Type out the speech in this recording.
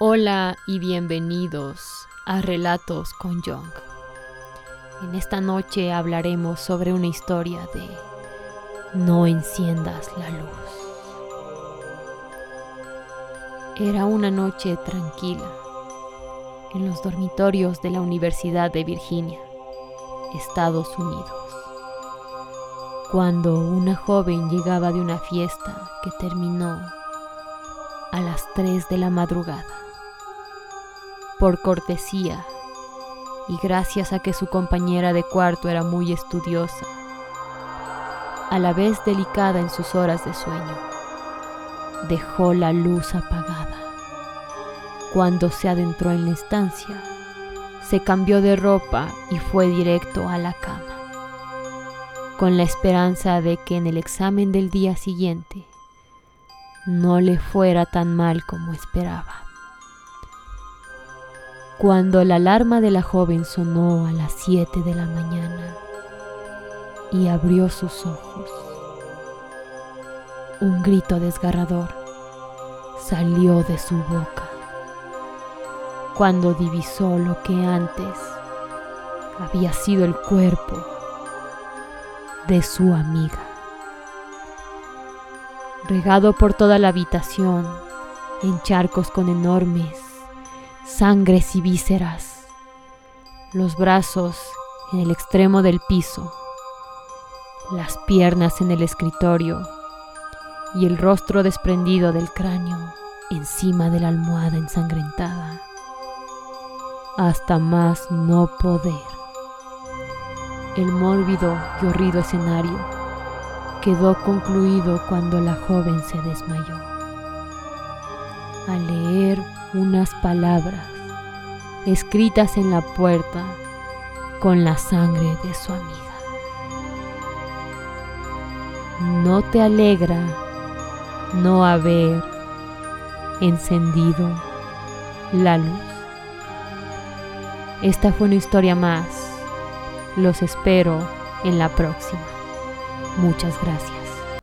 Hola y bienvenidos a Relatos con Young. En esta noche hablaremos sobre una historia de No enciendas la luz. Era una noche tranquila en los dormitorios de la Universidad de Virginia, Estados Unidos, cuando una joven llegaba de una fiesta que terminó a las 3 de la madrugada por cortesía y gracias a que su compañera de cuarto era muy estudiosa, a la vez delicada en sus horas de sueño, dejó la luz apagada. Cuando se adentró en la estancia, se cambió de ropa y fue directo a la cama, con la esperanza de que en el examen del día siguiente no le fuera tan mal como esperaba. Cuando la alarma de la joven sonó a las 7 de la mañana y abrió sus ojos, un grito desgarrador salió de su boca cuando divisó lo que antes había sido el cuerpo de su amiga. Regado por toda la habitación en charcos con enormes sangres y vísceras, los brazos en el extremo del piso, las piernas en el escritorio y el rostro desprendido del cráneo encima de la almohada ensangrentada, hasta más no poder. El mórbido y horrido escenario quedó concluido cuando la joven se desmayó. Al leer unas palabras escritas en la puerta con la sangre de su amiga. ¿No te alegra no haber encendido la luz? Esta fue una historia más. Los espero en la próxima. Muchas gracias.